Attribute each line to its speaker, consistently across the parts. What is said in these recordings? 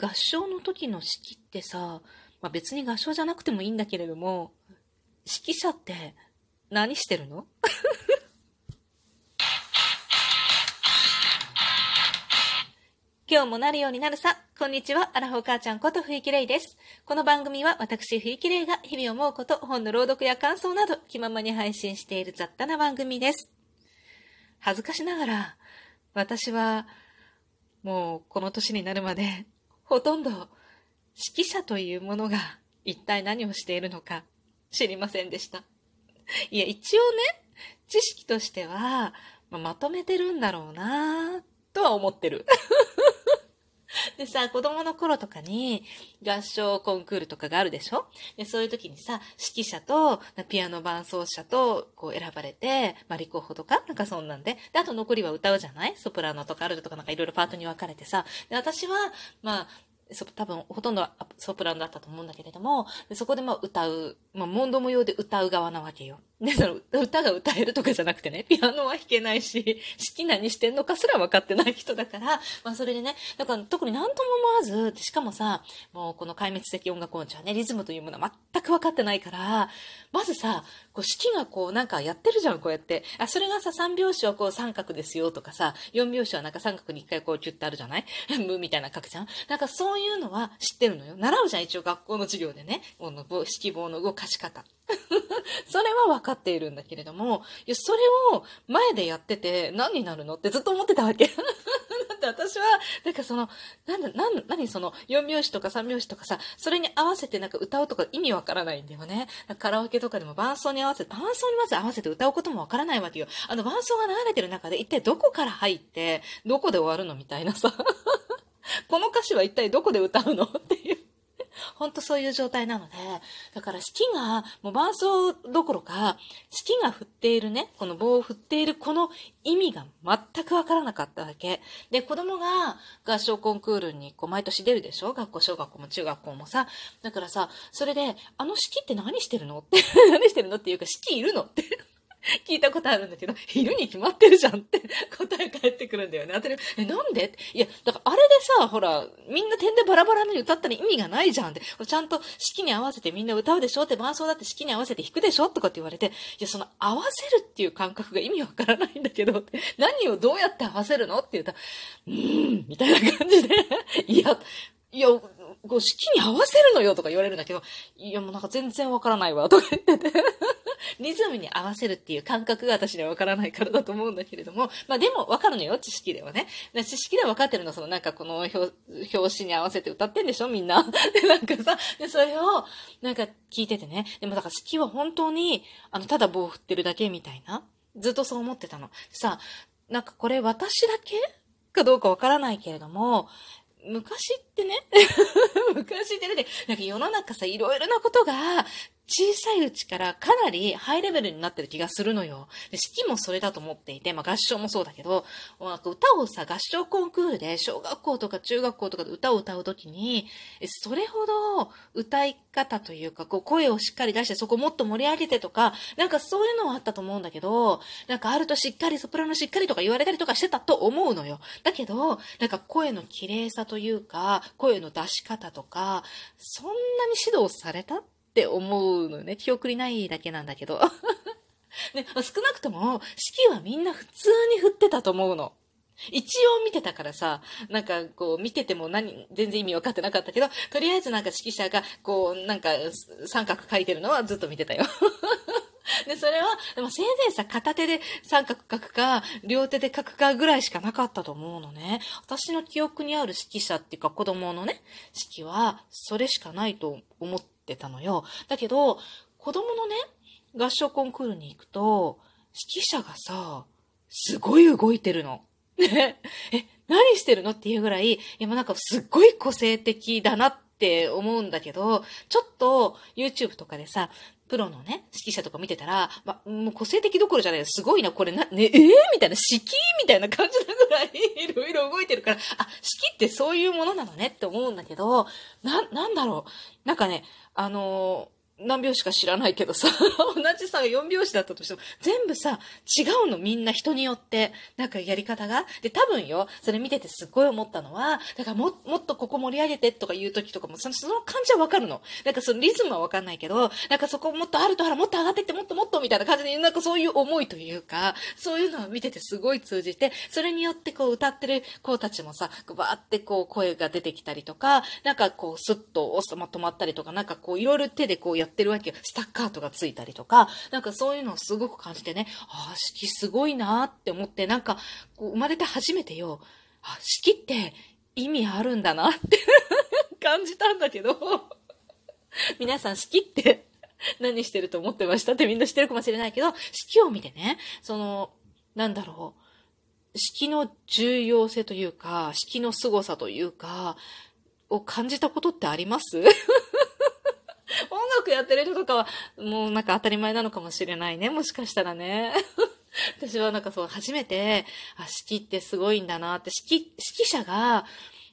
Speaker 1: 合唱の時の式ってさ、まあ、別に合唱じゃなくてもいいんだけれども、指揮者って何してるの？今日もなるようになるさ。こんにちは。アラフォー母ちゃんことふいきれいです。この番組は私ふいきれいが日々思うこと、本の朗読や感想など気ままに配信している雑多な番組です。恥ずかしながら、私はもうこの年になるまでほとんど指揮者というものが一体何をしているのか知りませんでした。いや、一応ね、知識としては、まあ、まとめてるんだろうなとは思ってる。でさ、子供の頃とかに合唱コンクールとかがあるでしょ？で、そういう時にさ、指揮者とピアノ伴奏者とこう選ばれて、まあ、立候補とか？なんかそんなんで。で、あと残りは歌うじゃない？ソプラノとかアルトとかなんかいろいろパートに分かれてさ。で、私は、まあ、そ多分ほとんどソプラノだったと思うんだけれども、そこでまあ歌う、まあ、モンド模様で歌う側なわけよ。で、その歌が歌えるとかじゃなくてね、ピアノは弾けないし、好き何してんのかすら分かってない人だから、まあそれでね、だから特に何とも思わず、しかもさ、もうこの壊滅的音楽音痴はね、リズムというものは全く分かってないから、まずさ、こう式がこうなんかやってるじゃん、こうやって。あ、それがさ、三拍子はこう三角ですよとかさ、四拍子はなんか三角に一回こうキュッてあるじゃない？無みたいな書くじゃん？なんかそういうのは知ってるのよ。習うじゃん、一応学校の授業でね。この式棒の動かし方。それは分かっているんだけれども、いや、それを前でやってて何になるのってずっと思ってたわけ。だって私は、なんかその、なんだ、なん、何その、4拍子とか3拍子とかさ、それに合わせてなんか歌うとか意味わからないんだよね。カラオケとかでも伴奏に合わせて、伴奏にまず合わせて歌うこともわからないわけよ。あの伴奏が流れてる中で一体どこから入って、どこで終わるのみたいなさ。この歌詞は一体どこで歌うのっていう。ほんとそういう状態なので、だから式が、もう伴奏どころか、式が振っているね、この棒を振っているこの意味が全くわからなかったわけ。で、子供が合唱コンクールにこう毎年出るでしょ？学校、小学校も中学校もさ。だからさ、それで、あの式って何してるの？って 何してるの？っていうか、式いるの？って。聞いたことあるんだけど、昼に決まってるじゃんって答え返ってくるんだよね。当たりえ、なんで？いや、だからあれでさ、ほら、みんな点でバラバラに歌ったら意味がないじゃんって。ちゃんと式に合わせてみんな歌うでしょ？って伴奏だって式に合わせて弾くでしょ？とかって言われて、いや、その合わせるっていう感覚が意味わからないんだけど、何をどうやって合わせるの？って言ったら、うーん、みたいな感じで、いや、いや、こう式に合わせるのよとか言われるんだけど、いやもうなんか全然わからないわとか言ってて。リズムに合わせるっていう感覚が私にはわからないからだと思うんだけれども、まあでもわかるのよ、知識ではね。知識ではわかってるの、そのなんかこの表紙に合わせて歌ってんでしょみんな。で、なんかさ、で、それを、なんか聞いててね。でもだから式は本当に、あの、ただ棒振ってるだけみたいな。ずっとそう思ってたの。さ、なんかこれ私だけかどうかわからないけれども、昔ってね、昔ってね、なんか世の中さ、いろいろなことが小さいうちからかなりハイレベルになってる気がするのよ。で、式もそれだと思っていて、まあ合唱もそうだけど、歌をさ、合唱コンクールで小学校とか中学校とかで歌を歌うときに、それほど歌い方というか、こう声をしっかり出してそこもっと盛り上げてとか、なんかそういうのはあったと思うんだけど、なんかあるとしっかりソプラノしっかりとか言われたりとかしてたと思うのよ。だけど、なんか声の綺麗さというか、声の出し方とか、そんなに指導された？って思うのね。記憶にないだけなんだけど。ね、少なくとも、式はみんな普通に振ってたと思うの。一応見てたからさ、なんかこう見てても何、全然意味分かってなかったけど、とりあえずなんか指揮者がこうなんか三角書いてるのはずっと見てたよ。で、それは、でもせいぜいさ、片手で三角書くか、両手で書くかぐらいしかなかったと思うのね。私の記憶にある指揮者っていうか子供のね、指揮は、それしかないと思ってってたのよ。だけど、子供のね、合唱コンクールに行くと、指揮者がさ、すごい動いてるの。ね。え、何してるのっていうぐらい、いやなんかすっごい個性的だなって思うんだけど、ちょっと YouTube とかでさ、プロのね、指揮者とか見てたら、ま、もう個性的どころじゃないすごいな、これな、ね、えー、みたいな、指揮？みたいな感じなぐらい、いろいろ動いてるから、あ、指揮ってそういうものなのねって思うんだけど、な、なんだろう。なんかね、あの何拍子か知らないけどさ、同じさ、4拍子だったとしても、全部さ、違うのみんな人によって。なんかやり方が。で、多分よ、それ見ててすっごい思ったのは、だからも、もっとここ盛り上げてとか言う時とかも、その、その感じはわかるの。なんかそのリズムはわかんないけど、なんかそこもっとあるとあら、もっと上がってって、もっともっとみたいな感じで、なんかそういう思いというか、そういうのを見ててすごい通じて、それによってこう歌ってる子たちもさ、バーってこう声が出てきたりとか、なんかこうスッとま止まったりとか、なんかこういろいろ手でこうやってるわけよ。スタッカートがついたりとか、なんかそういうのをすごく感じてね、ああ、式すごいなって思って、なんか、こう生まれて初めてよ、あ、式って意味あるんだなって 感じたんだけど、皆さん式って 何してると思ってましたってみんな知ってるかもしれないけど、式を見てね、その、なんだろう、式の重要性というか、式の凄さというか、を感じたことってあります？やってる人とかは、もうなんか当たり前なのかもしれないね。もしかしたらね。私はなんかそう、初めて、あ、指揮ってすごいんだなって、指揮、指揮者が、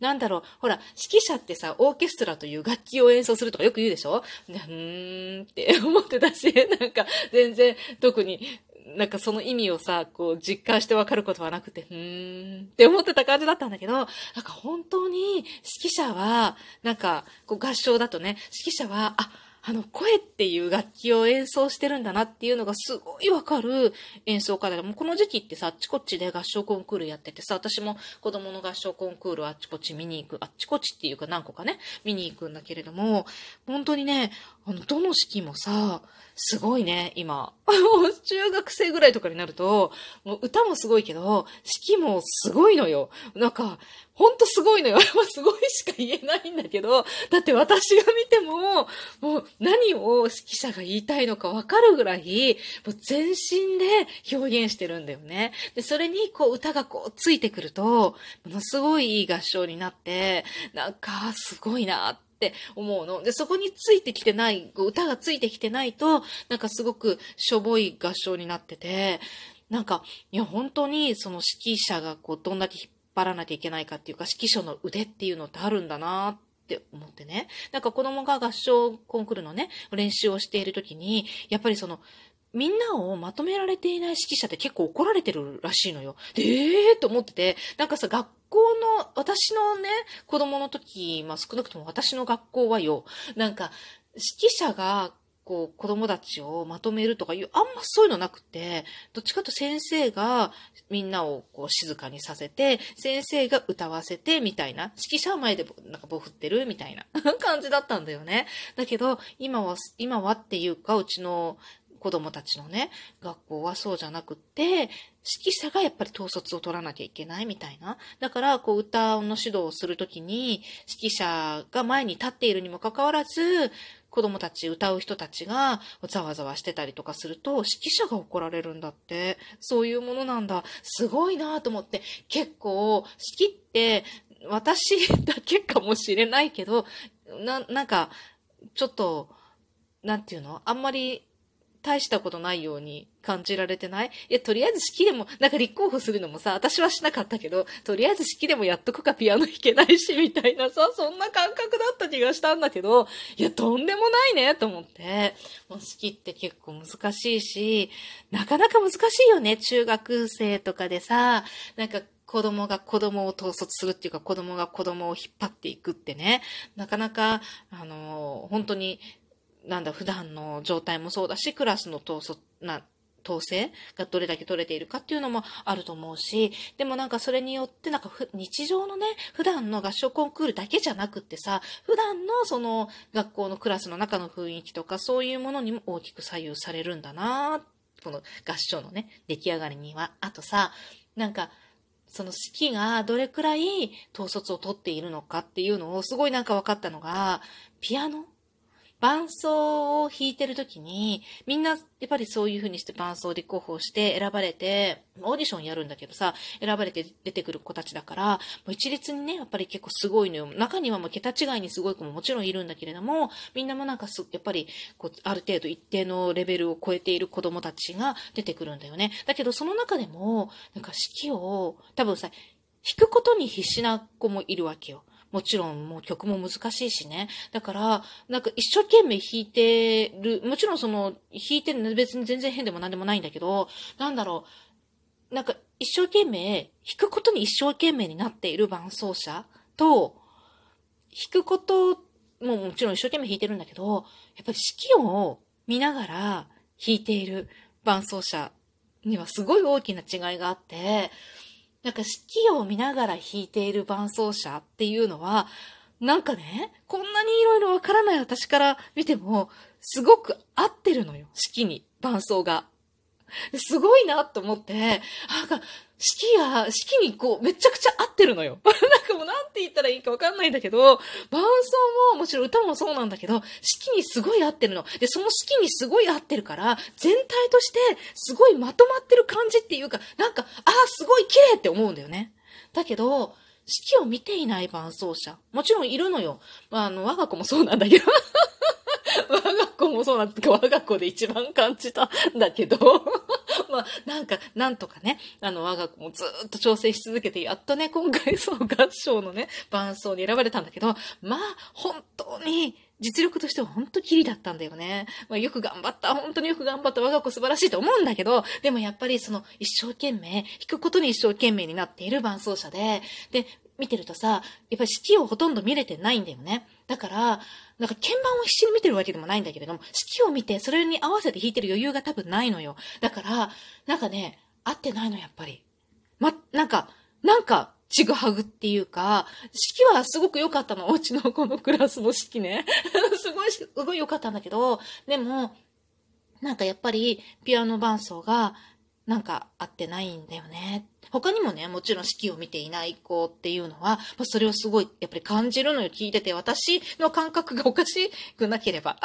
Speaker 1: なんだろう、ほら、指揮者ってさ、オーケストラという楽器を演奏するとかよく言うでしょ？うーんって思ってたし、なんか全然特になんかその意味をさ、こう実感してわかることはなくて、うーんって思ってた感じだったんだけど、なんか本当に指揮者は、なんかこう合唱だとね、指揮者は、あ、あの、声っていう楽器を演奏してるんだなっていうのがすごいわかる演奏家だ。もうこの時期ってさ、あっちこっちで合唱コンクールやっててさ、私も子供の合唱コンクールあっちこっち見に行く、あっちこっちっていうか何個かね、見に行くんだけれども、本当にね、あの、どの式もさ、すごいね、今。中学生ぐらいとかになると、もう歌もすごいけど、式もすごいのよ。なんか、ほんとすごいのよ。すごいしか言えないんだけど、だって私が見ても、もう何を指揮者が言いたいのかわかるぐらい、もう全身で表現してるんだよね。で、それにこう歌がこうついてくると、ものすごいいい合唱になって、なんかすごいなってって思うの。で、そこについてきてない、歌がついてきてないと、なんかすごくしょぼい合唱になってて、なんか、いや、本当にその指揮者がこう、どんだけ引っ張らなきゃいけないかっていうか、指揮者の腕っていうのってあるんだなって思ってね。なんか子供が合唱コンクールのね、練習をしている時に、やっぱりその、みんなをまとめられていない指揮者って結構怒られてるらしいのよ。で、えー、と思ってて、なんかさ、学校の、私のね、子供の時、まあ少なくとも私の学校はよ、なんか、指揮者がこう、子供たちをまとめるとかいう、あんまそういうのなくて、どっちかと先生がみんなをこう静かにさせて、先生が歌わせて、みたいな、指揮者は前でなんか棒振ってるみたいな。感じだったんだよね。だけど、今は、今はっていうか、うちの子供たちのね、学校はそうじゃなくって、指揮者がやっぱり統率を取らなきゃいけないみたいな。だから、こう、歌の指導をするときに、指揮者が前に立っているにもかかわらず、子供たち、歌う人たちがざわざわしてたりとかすると、指揮者が怒られるんだって。そういうものなんだ。すごいなと思って、結構、指揮って、私だけかもしれないけど、な、なんか、ちょっと、なんていうの？あんまり大したことないように感じられてない？いや、とりあえず式でも、なんか立候補するのもさ、私はしなかったけど、とりあえず式でもやっとくかピアノ弾けないし、みたいなさ、そんな感覚だった気がしたんだけど、いや、とんでもないね、と思って。もう式って結構難しいし、なかなか難しいよね、中学生とかでさ、なんか、子供が子供を統率するっていうか、子供が子供を引っ張っていくってね、なかなか、あの、本当になんだ、普段の状態もそうだし、クラスの統率、な、統制がどれだけ取れているかっていうのもあると思うし、でもなんかそれによってなんか日常のね、普段の合唱コンクールだけじゃなくってさ、普段のその学校のクラスの中の雰囲気とかそういうものにも大きく左右されるんだなこの合唱のね、出来上がりには。あとさ、なんか、その式がどれくらい統率を取っているのかっていうのをすごいなんか分かったのが、ピアノ伴奏を弾いてる時に、みんなやっぱりそういう風にして伴奏立候補して選ばれて、オーディションやるんだけどさ、選ばれて出てくる子たちだから、もう一律にね、やっぱり結構すごいのよ。中にはもう桁違いにすごい子ももちろんいるんだけれども、みんなもなんかす、やっぱり、こう、ある程度一定のレベルを超えている子供たちが出てくるんだよね。だけどその中でも、なんか式を、多分さ、弾くことに必死な子もいるわけよ。もちろんもう曲も難しいしね。だから、なんか一生懸命弾いてる、もちろんその、弾いてるの別に全然変でも何でもないんだけど、なんだろう、なんか一生懸命、弾くことに一生懸命になっている伴奏者と、弾くことももちろん一生懸命弾いてるんだけど、やっぱり指揮を見ながら弾いている伴奏者にはすごい大きな違いがあって、なんか四季を見ながら弾いている伴奏者っていうのは、なんかね、こんなにいろいろわからない私から見ても、すごく合ってるのよ。四季に、伴奏が。すごいなと思って、なんか、式が、式にこう、めちゃくちゃ合ってるのよ。なんかもうなんて言ったらいいかわかんないんだけど、伴奏も、もちろん歌もそうなんだけど、式にすごい合ってるの。で、その式にすごい合ってるから、全体として、すごいまとまってる感じっていうか、なんか、ああ、すごい綺麗って思うんだよね。だけど、式を見ていない伴奏者。もちろんいるのよ。まあ、あの、我が子もそうなんだけど。我が子もそうなんですけど、我が子で一番感じたんだけど。まあ、なんか、なんとかね、あの、我が子もずっと調整し続けて、やっとね、今回その合唱のね、伴奏に選ばれたんだけど、まあ、本当に、実力としては本当キリだったんだよね。まあ、よく頑張った。本当によく頑張った。我が子素晴らしいと思うんだけど、でもやっぱりその一生懸命、弾くことに一生懸命になっている伴奏者で、で、見てるとさ、やっぱり式をほとんど見れてないんだよね。だから、なんか鍵盤を必死に見てるわけでもないんだけれども、式を見てそれに合わせて弾いてる余裕が多分ないのよ。だから、なんかね、合ってないの、やっぱり。ま、なんか、なんか、ちぐはぐっていうか、式はすごく良かったの。うちのこのクラスの式ね。すごい、すごい良かったんだけど、でも、なんかやっぱり、ピアノ伴奏が、なんか合ってないんだよね。他にもね、もちろん式を見ていない子っていうのは、それをすごいやっぱり感じるのよ、聞いてて。私の感覚がおかしくなければ。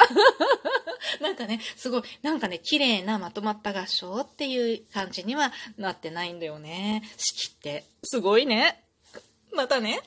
Speaker 1: なんかね、すごい、なんかね、綺麗なまとまった合唱っていう感じにはなってないんだよね。式って、すごいね。またね。